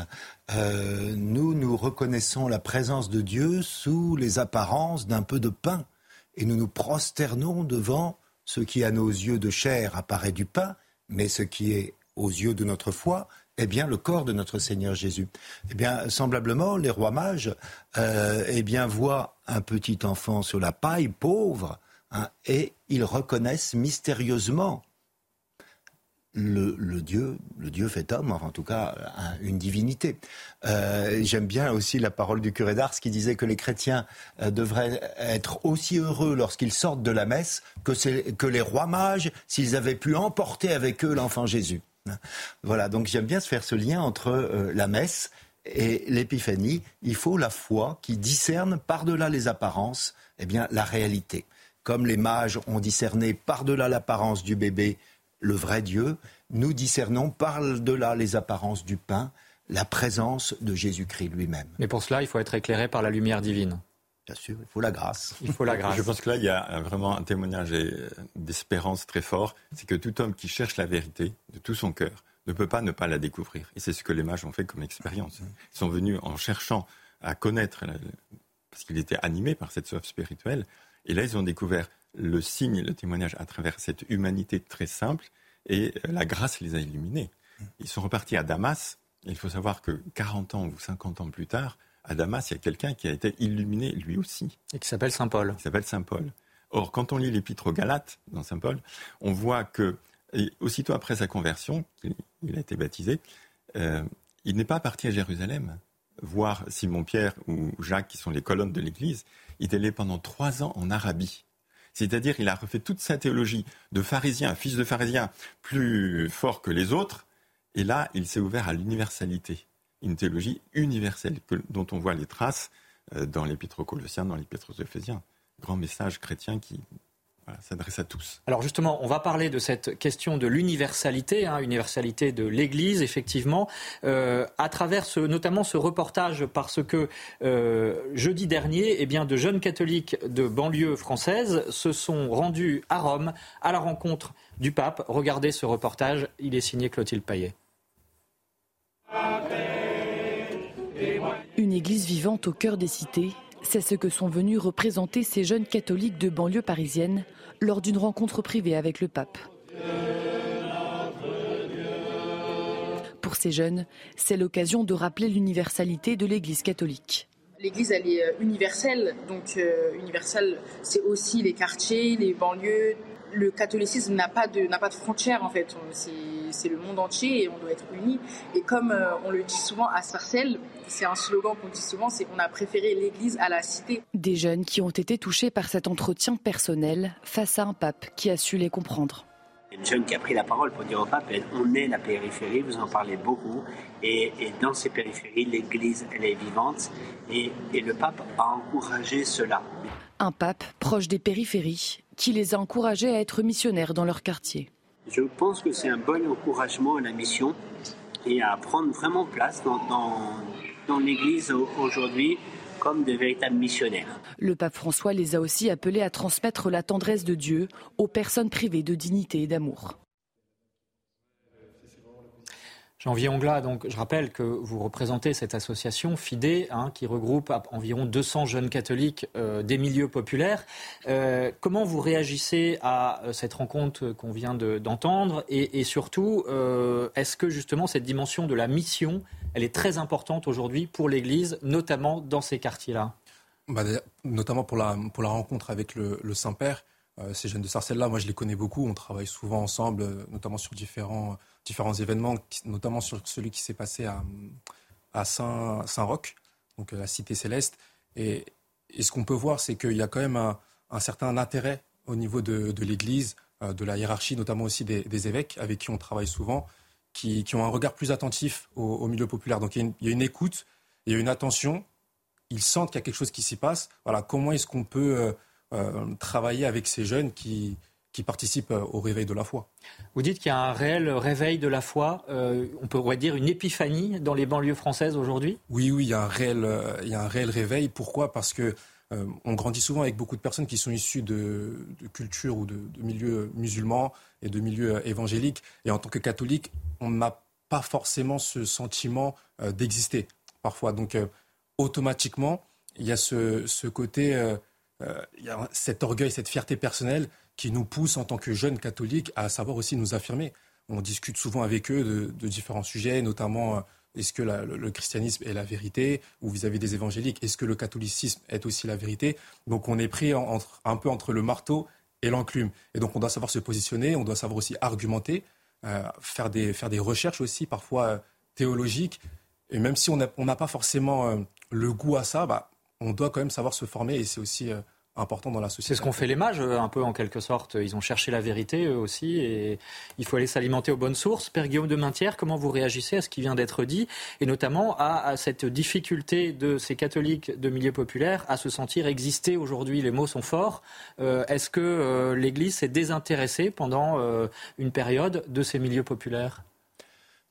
euh, nous, nous reconnaissons la présence de Dieu sous les apparences d'un peu de pain, et nous nous prosternons devant ce qui à nos yeux de chair apparaît du pain, mais ce qui est aux yeux de notre foi eh bien, le corps de notre Seigneur Jésus. Eh bien, semblablement, les rois mages, euh, eh bien, voient un petit enfant sur la paille, pauvre, hein, et ils reconnaissent mystérieusement le, Dieu, le Dieu fait homme, en tout cas une divinité. Euh, j'aime bien aussi la parole du curé d'Ars qui disait que les chrétiens euh, devraient être aussi heureux lorsqu'ils sortent de la messe que, que les rois mages s'ils avaient pu emporter avec eux l'enfant Jésus. Voilà, donc j'aime bien se faire ce lien entre euh, la messe et l'épiphanie. Il faut la foi qui discerne par-delà les apparences, eh bien, la réalité. Comme les mages ont discerné par-delà l'apparence du bébé le vrai Dieu, nous discernons par-delà les apparences du pain la présence de Jésus-Christ lui-même. Mais pour cela, il faut être éclairé par la lumière divine. Bien sûr, il faut la grâce. Il faut la <laughs> grâce. Je pense que là, il y a vraiment un témoignage d'espérance très fort. C'est que tout homme qui cherche la vérité de tout son cœur ne peut pas ne pas la découvrir. Et c'est ce que les mages ont fait comme expérience. Ils sont venus en cherchant à connaître, parce qu'ils étaient animés par cette soif spirituelle. Et là, ils ont découvert le signe, le témoignage à travers cette humanité très simple. Et la grâce les a illuminés. Ils sont repartis à Damas. il faut savoir que 40 ans ou 50 ans plus tard, à Damas, il y a quelqu'un qui a été illuminé lui aussi. Et qui s'appelle Saint Paul. Qui s'appelle Saint Paul. Or, quand on lit l'épître aux Galates dans Saint Paul, on voit que, aussitôt après sa conversion, il a été baptisé, euh, il n'est pas parti à Jérusalem voir Simon-Pierre ou Jacques, qui sont les colonnes de l'Église. Il est allé pendant trois ans en Arabie. C'est-à-dire, il a refait toute sa théologie de pharisien, fils de pharisien, plus fort que les autres. Et là, il s'est ouvert à l'universalité une théologie universelle dont on voit les traces euh, dans l'épître aux Colossiens, dans l'épître aux Éphésiens. Grand message chrétien qui s'adresse à tous. Alors justement, on va parler de cette question de l'universalité, hein, universalité de l'Église, effectivement, euh, à travers ce, notamment ce reportage, parce que euh, jeudi dernier, eh bien, de jeunes catholiques de banlieue française se sont rendus à Rome à la rencontre du pape. Regardez ce reportage, il est signé Clotilde Paillet. Une église vivante au cœur des cités, c'est ce que sont venus représenter ces jeunes catholiques de banlieue parisienne lors d'une rencontre privée avec le pape. Pour ces jeunes, c'est l'occasion de rappeler l'universalité de l'Église catholique. L'Église, elle est euh, universelle, donc euh, universelle, c'est aussi les quartiers, les banlieues, le catholicisme n'a pas de n'a pas de frontières en fait. C'est le monde entier et on doit être unis. Et comme euh, on le dit souvent à Sarcelles, c'est un slogan qu'on dit souvent, c'est qu'on a préféré l'Église à la cité. Des jeunes qui ont été touchés par cet entretien personnel face à un pape qui a su les comprendre. Une jeune qui a pris la parole pour dire au pape, on est la périphérie, vous en parlez beaucoup, et, dans ces périphéries, l'Église, elle est vivante, et, et le pape a encouragé cela. Un pape proche des périphéries qui les a encouragés à être missionnaires dans leur quartier. Je pense que c'est un bon encouragement à la mission et à prendre vraiment place dans, dans, l'Église aujourd'hui comme de véritables missionnaires. Le pape François les a aussi appelés à transmettre la tendresse de Dieu aux personnes privées de dignité et d'amour. Jean Ongla, donc je rappelle que vous représentez cette association FIDE hein, qui regroupe environ 200 jeunes catholiques euh, des milieux populaires. Euh, comment vous réagissez à euh, cette rencontre qu'on vient d'entendre et, surtout, est-ce que justement cette dimension de la mission, elle est très importante aujourd'hui pour l'Église, notamment dans ces quartiers-là? Bah, Notamment pour la, pour la rencontre avec le, le Saint-Père. ces jeunes de Sarcelles-là, moi je les connais beaucoup, on travaille souvent ensemble, notamment sur différents différents événements, notamment sur celui qui s'est passé à, à Saint, Saint-Roch, donc euh, la Cité Céleste. Et, ce qu'on peut voir, c'est qu'il y a quand même un, certain intérêt au niveau de, l'Église, euh, de la hiérarchie, notamment aussi des, évêques avec qui on travaille souvent, qui, ont un regard plus attentif au, milieu populaire. Donc il y, a une, écoute, il y a une attention, ils sentent qu'il y a quelque chose qui s'y passe. Voilà, comment est-ce qu'on peut euh, travailler avec ces jeunes qui, qui participent euh, au réveil de la foi. Vous dites qu'il y a un réel réveil de la foi, euh, on pourrait dire une épiphanie dans les banlieues françaises aujourd'hui? Oui, oui, il y, a un réel, euh, il y a un réel réveil. Pourquoi? Parce que on grandit souvent avec beaucoup de personnes qui sont issues de, de cultures ou de, milieux musulmans et de milieux évangéliques. Et en tant que catholique, on n'a pas forcément ce sentiment d'exister parfois. Donc automatiquement, il y a ce, ce côté, il y a cet orgueil, cette fierté personnelle qui nous pousse en tant que jeunes catholiques à savoir aussi nous affirmer. On discute souvent avec eux de, différents sujets, notamment euh, est-ce que le, christianisme est la vérité ou vis-à-vis des évangéliques, est-ce que le catholicisme est aussi la vérité? Donc on est pris un peu entre le marteau et l'enclume. Et donc on doit savoir se positionner, on doit savoir aussi argumenter, euh, faire, des, faire des recherches aussi parfois euh, théologiques. Et même si on n'a pas forcément le goût à ça, bah, on doit quand même savoir se former et c'est aussi important dans la société. C'est ce qu'ont fait les mages, euh, un peu en quelque sorte. Ils ont cherché la vérité, eux aussi, et il faut aller s'alimenter aux bonnes sources. Père Guillaume de Maintière, comment vous réagissez à ce qui vient d'être dit, et notamment à, cette difficulté de ces catholiques de milieu populaire à se sentir exister aujourd'hui? Les mots sont forts. Euh, est-ce que euh, l'Église s'est désintéressée pendant une période de ces milieux populaires?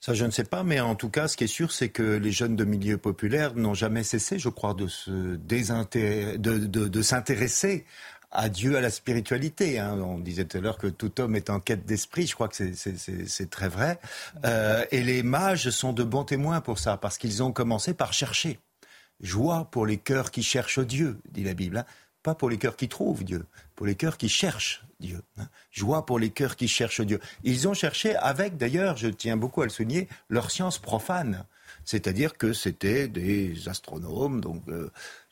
Ça, je ne sais pas, mais en tout cas, ce qui est sûr, c'est que les jeunes de milieu populaire n'ont jamais cessé, je crois, de se de, s'intéresser à Dieu, à la spiritualité. Hein. On disait tout à l'heure que tout homme est en quête d'esprit. Je crois que c'est très vrai. Euh, et les mages sont de bons témoins pour ça, parce qu'ils ont commencé par chercher. Joie pour les cœurs qui cherchent Dieu, dit la Bible. Hein. Pas pour les cœurs qui trouvent Dieu, pour les cœurs qui cherchent Dieu. Hein. Joie pour les cœurs qui cherchent Dieu. Ils ont cherché avec, d'ailleurs, je tiens beaucoup à le souligner, leur science profane. C'est-à-dire que c'était des astronomes, donc euh,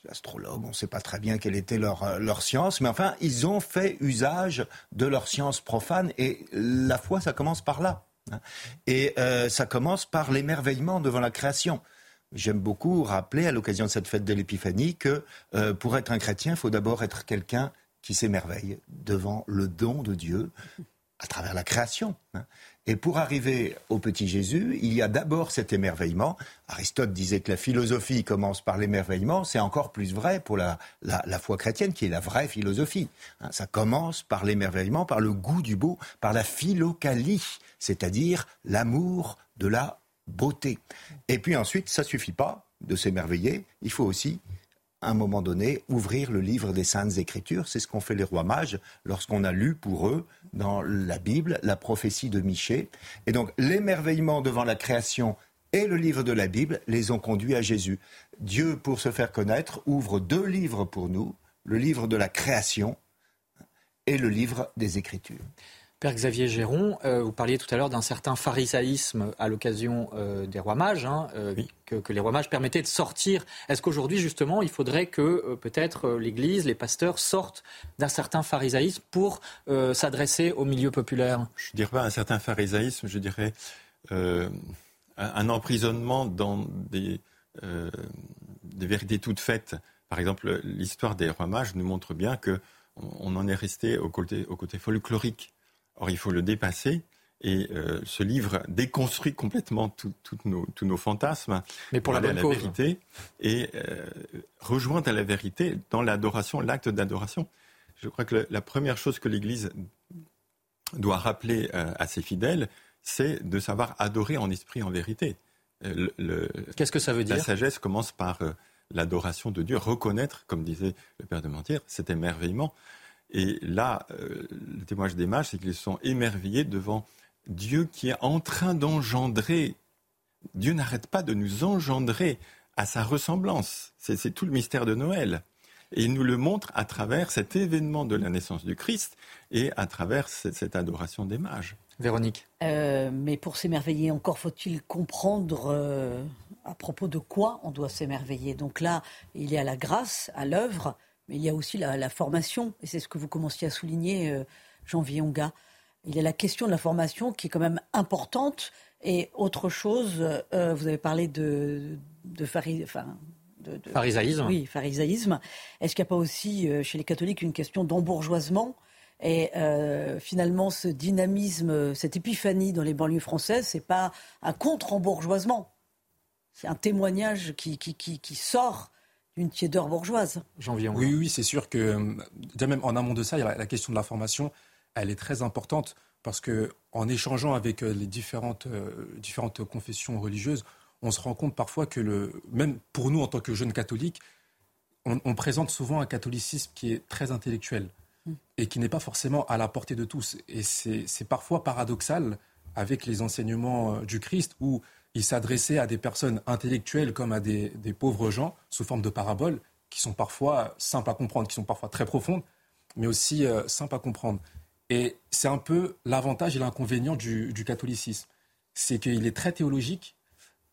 astrologues, on ne sait pas très bien quelle était leur, euh, leur science, mais enfin, ils ont fait usage de leur science profane et la foi, ça commence par là. Hein. Et euh, ça commence par l'émerveillement devant la création. J'aime beaucoup rappeler à l'occasion de cette fête de l'Épiphanie que pour être un chrétien, il faut d'abord être quelqu'un qui s'émerveille devant le don de Dieu à travers la création. Hein. Et pour arriver au petit Jésus, il y a d'abord cet émerveillement. Aristote disait que la philosophie commence par l'émerveillement. C'est encore plus vrai pour la, la, foi chrétienne, qui est la vraie philosophie. Hein. Ça commence par l'émerveillement, par le goût du beau, par la philocalie, c'est-à-dire l'amour de la beauté. Et puis ensuite, ça suffit pas de s'émerveiller. Il faut aussi à un moment donné, ouvrir le livre des Saintes Écritures. C'est ce qu'ont fait les rois mages lorsqu'on a lu pour eux dans la Bible la prophétie de Michée. Et donc l'émerveillement devant la création et le livre de la Bible les ont conduits à Jésus. Dieu, pour se faire connaître, ouvre deux livres pour nous, le livre de la création et le livre des Écritures. Père Xavier Géron, euh, vous parliez tout à l'heure d'un certain pharisaïsme à l'occasion euh, des rois mages, hein, euh, que, les rois mages permettaient de sortir. Est-ce qu'aujourd'hui, justement, il faudrait que peut-être l'Église, les pasteurs sortent d'un certain pharisaïsme pour s'adresser au milieu populaire? Je ne dirais pas un certain pharisaïsme, je dirais un, emprisonnement dans des, des vérités toutes faites. Par exemple, l'histoire des rois mages nous montre bien que on en est resté au côté, au côté folklorique. Or, il faut le dépasser. Et euh, ce livre déconstruit complètement nos, tous nos fantasmes Mais pour la, bonne la vérité et euh, rejoint à la vérité dans l'adoration, l'acte d'adoration. Je crois que la première chose que l'Église doit rappeler euh, à ses fidèles, c'est de savoir adorer en esprit, en vérité. Qu'est-ce que ça veut dire? La sagesse commence par l'adoration de Dieu, reconnaître, comme disait le Père de Mentir, cet émerveillement. Et là, euh, le témoignage des mages, c'est qu'ils sont émerveillés devant Dieu qui est en train d'engendrer. Dieu n'arrête pas de nous engendrer à sa ressemblance. C'est tout le mystère de Noël. Et il nous le montre à travers cet événement de la naissance du Christ et à travers cette, adoration des mages. Véronique. Euh, mais pour s'émerveiller, encore faut-il comprendre euh, à propos de quoi on doit s'émerveiller. Donc là, il y a la grâce à l'œuvre, mais il y a aussi la, formation, et c'est ce que vous commenciez à souligner, euh, Jean Vionga. Il y a la question de la formation qui est quand même importante. Et autre chose, vous avez parlé de, de, enfin, de, pharisaïsme. Oui, pharisaïsme. Est-ce qu'il n'y a pas aussi chez les catholiques une question d'embourgeoisement et euh, finalement, ce dynamisme, cette épiphanie dans les banlieues françaises, c'est pas un contre-embourgeoisement. C'est un témoignage qui, qui, qui, sort d'une tiédeur bourgeoise. Oui, oui, c'est sûr que, euh, déjà même en amont de ça, la, question de la formation, elle est très importante parce que en échangeant avec euh, les différentes, différentes confessions religieuses, on se rend compte parfois que, le, même pour nous en tant que jeunes catholiques, on présente souvent un catholicisme qui est très intellectuel et qui n'est pas forcément à la portée de tous. Et c'est parfois paradoxal avec les enseignements euh, du Christ où il s'adressait à des personnes intellectuelles comme à des, pauvres gens sous forme de paraboles qui sont parfois simples à comprendre, qui sont parfois très profondes, mais aussi euh, simples à comprendre. Et c'est un peu l'avantage et l'inconvénient du, du catholicisme. C'est qu'il est très théologique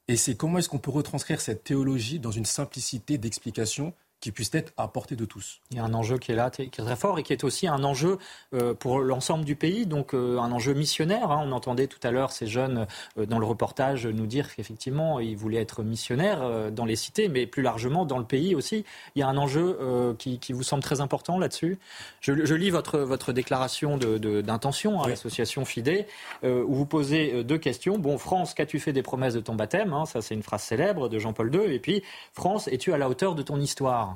et c'est comment est-ce qu'on peut retranscrire cette théologie dans une simplicité d'explication qui puisse être à portée de tous. Il y a un enjeu qui est là, qui est très fort et qui est aussi un enjeu euh, pour l'ensemble du pays, donc euh, un enjeu missionnaire. Hein. On entendait tout à l'heure ces jeunes euh, dans le reportage nous dire qu'effectivement ils voulaient être missionnaires dans les cités, mais plus largement dans le pays aussi. Il y a un enjeu qui, vous semble très important là-dessus. Je, lis votre, votre déclaration d'intention de, à l'association FIDE, où vous posez deux questions. Bon, France, qu'as-tu fait des promesses de ton baptême hein? Ça, c'est une phrase célèbre de Jean-Paul II. Et puis, France, es-tu à la hauteur de ton histoire?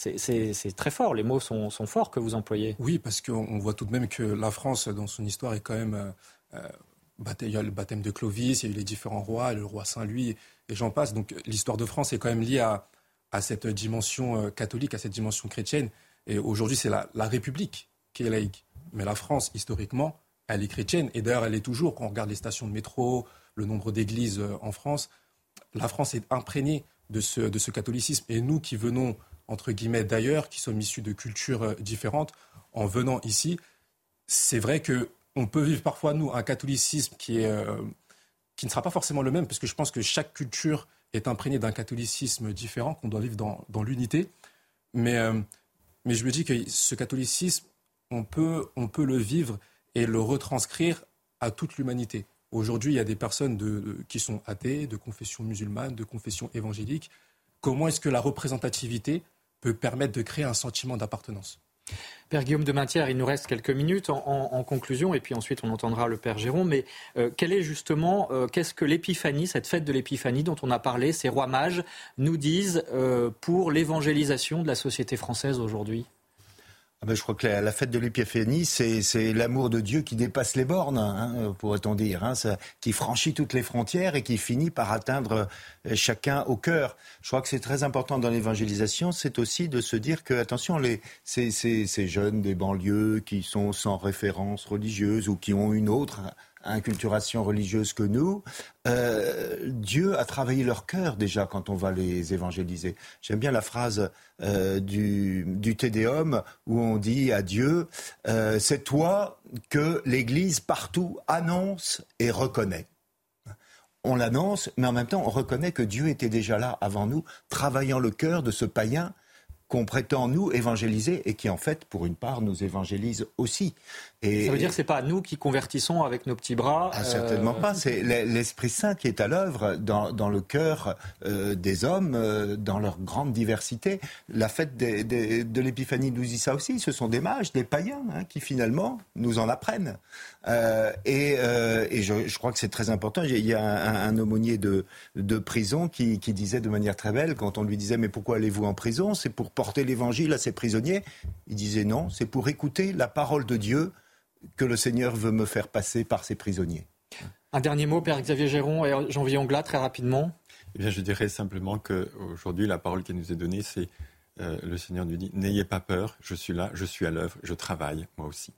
C'est très fort, les mots sont, forts que vous employez. Oui, parce qu'on voit tout de même que la France, dans son histoire, est quand même... Euh, euh il y a le baptême de Clovis, il y a eu les différents rois, le roi Saint-Louis, et j'en passe. Donc l'histoire de France est quand même liée à, cette dimension euh, catholique, à cette dimension chrétienne. Et aujourd'hui, c'est la, République qui est laïque. Mais la France, historiquement, elle est chrétienne. Et d'ailleurs, elle est toujours, quand on regarde les stations de métro, le nombre d'églises en France, la France est imprégnée de ce catholicisme. Et nous qui venons entre guillemets d'ailleurs, qui sommes issus de cultures euh, différentes, en venant ici, c'est vrai que on peut vivre parfois nous un catholicisme qui euh, qui ne sera pas forcément le même, parce que je pense que chaque culture est imprégnée d'un catholicisme différent, qu'on doit vivre dans, dans l'unité. Mais, euh, mais je me dis que ce catholicisme, on peut, on peut le vivre et le retranscrire à toute l'humanité. Aujourd'hui, il y a des personnes qui sont athées, de confession musulmane, de confession évangélique. Comment est-ce que la représentativité peut permettre de créer un sentiment d'appartenance. Père Guillaume de Maintière, il nous reste quelques minutes en, conclusion, et puis ensuite on entendra le Père Jérôme. Mais euh, quel est justement, euh, qu'est-ce que l'épiphanie, cette fête de l'épiphanie dont on a parlé, ces rois mages, nous disent euh, pour l'évangélisation de la société française aujourd'hui? Ah ben, je crois que la, fête de l'épiphanie, c'est l'amour de Dieu qui dépasse les bornes, hein, pourrait-on dire, hein, qui franchit toutes les frontières et qui finit par atteindre euh, chacun au cœur. Je crois que c'est très important dans l'évangélisation, c'est aussi de se dire que, attention, les, ces, ces, ces jeunes des banlieues qui sont sans référence religieuse ou qui ont une autre inculturation religieuse que nous, euh, Dieu a travaillé leur cœur déjà quand on va les évangéliser. J'aime bien la phrase euh, du, du Tédéum où on dit à Dieu, euh, c'est toi que l'Église partout annonce et reconnaît. On l'annonce, mais en même temps, on reconnaît que Dieu était déjà là avant nous, travaillant le cœur de ce païen qu'on prétend nous évangéliser et qui en fait, pour une part, nous évangélise aussi. Et, ça veut dire que c'est pas nous qui convertissons avec nos petits bras. Ah, certainement euh, pas. C'est <laughs> l'Esprit Saint qui est à l'œuvre dans, dans, le cœur euh, des hommes, euh, dans leur grande diversité. La fête des, des, de l'Épiphanie nous dit ça aussi. Ce sont des mages, des païens, hein, qui finalement nous en apprennent. et, et je, je, crois que c'est très important. Il y a un, un aumônier de, de prison qui, qui, disait de manière très belle, quand on lui disait mais pourquoi allez-vous en prison? C'est pour porter l'Évangile à ces prisonniers. Il disait non, c'est pour écouter la parole de Dieu que le Seigneur veut me faire passer par ses prisonniers. Un dernier mot, Père Xavier Géron et Jean-Vier Angla, très rapidement. Eh bien, je dirais simplement qu'aujourd'hui, la parole qui nous est donnée, c'est euh, le Seigneur nous dit N'ayez pas peur, je suis là, je suis à l'œuvre, je travaille, moi aussi.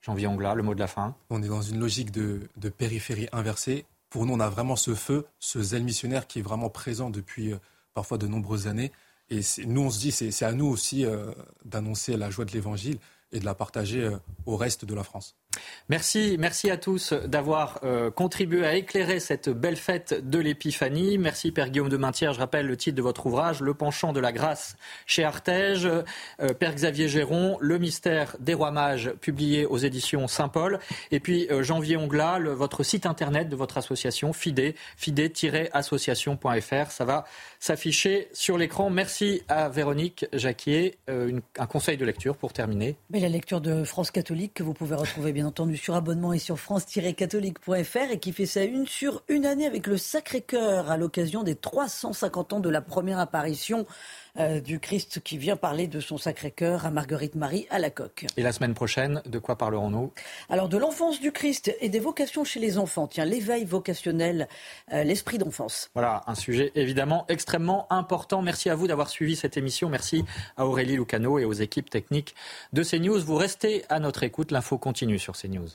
Jean-Vier Ongla, le mot de la fin. On est dans une logique de, périphérie inversée. Pour nous, on a vraiment ce feu, ce zèle missionnaire qui est vraiment présent depuis euh, parfois de nombreuses années. Et nous, on se dit, c'est à nous aussi euh, d'annoncer la joie de l'Évangile et de la partager au reste de la France. Merci, merci à tous d'avoir euh, contribué à éclairer cette belle fête de l'Épiphanie. Merci Père Guillaume de Maintière. Je rappelle le titre de votre ouvrage, Le penchant de la grâce chez Artege. Euh, Père Xavier Géron, Le mystère des rois mages, publié aux éditions Saint-Paul. Et puis euh, Janvier Ongla, votre site internet de votre association, FIDE, fide-association.fr. Ça va s'afficher sur l'écran. Merci à Véronique Jacquier. un conseil de lecture pour terminer. Mais la lecture de France catholique que vous pouvez retrouver bien entendu sur abonnement et sur france-catholique.fr et qui fait sa une sur une année avec le Sacré-Cœur à l'occasion des 350 ans de la première apparition euh, du Christ qui vient parler de son Sacré-Cœur à Marguerite Marie à la coque. Et la semaine prochaine, de quoi parlerons-nous? Alors de l'enfance du Christ et des vocations chez les enfants. Tiens, l'éveil vocationnel, euh, l'esprit d'enfance. Voilà, un sujet évidemment extrêmement important. Merci à vous d'avoir suivi cette émission. Merci à Aurélie Lucano et aux équipes techniques de CNews. Vous restez à notre écoute. L'info continue sur CNews.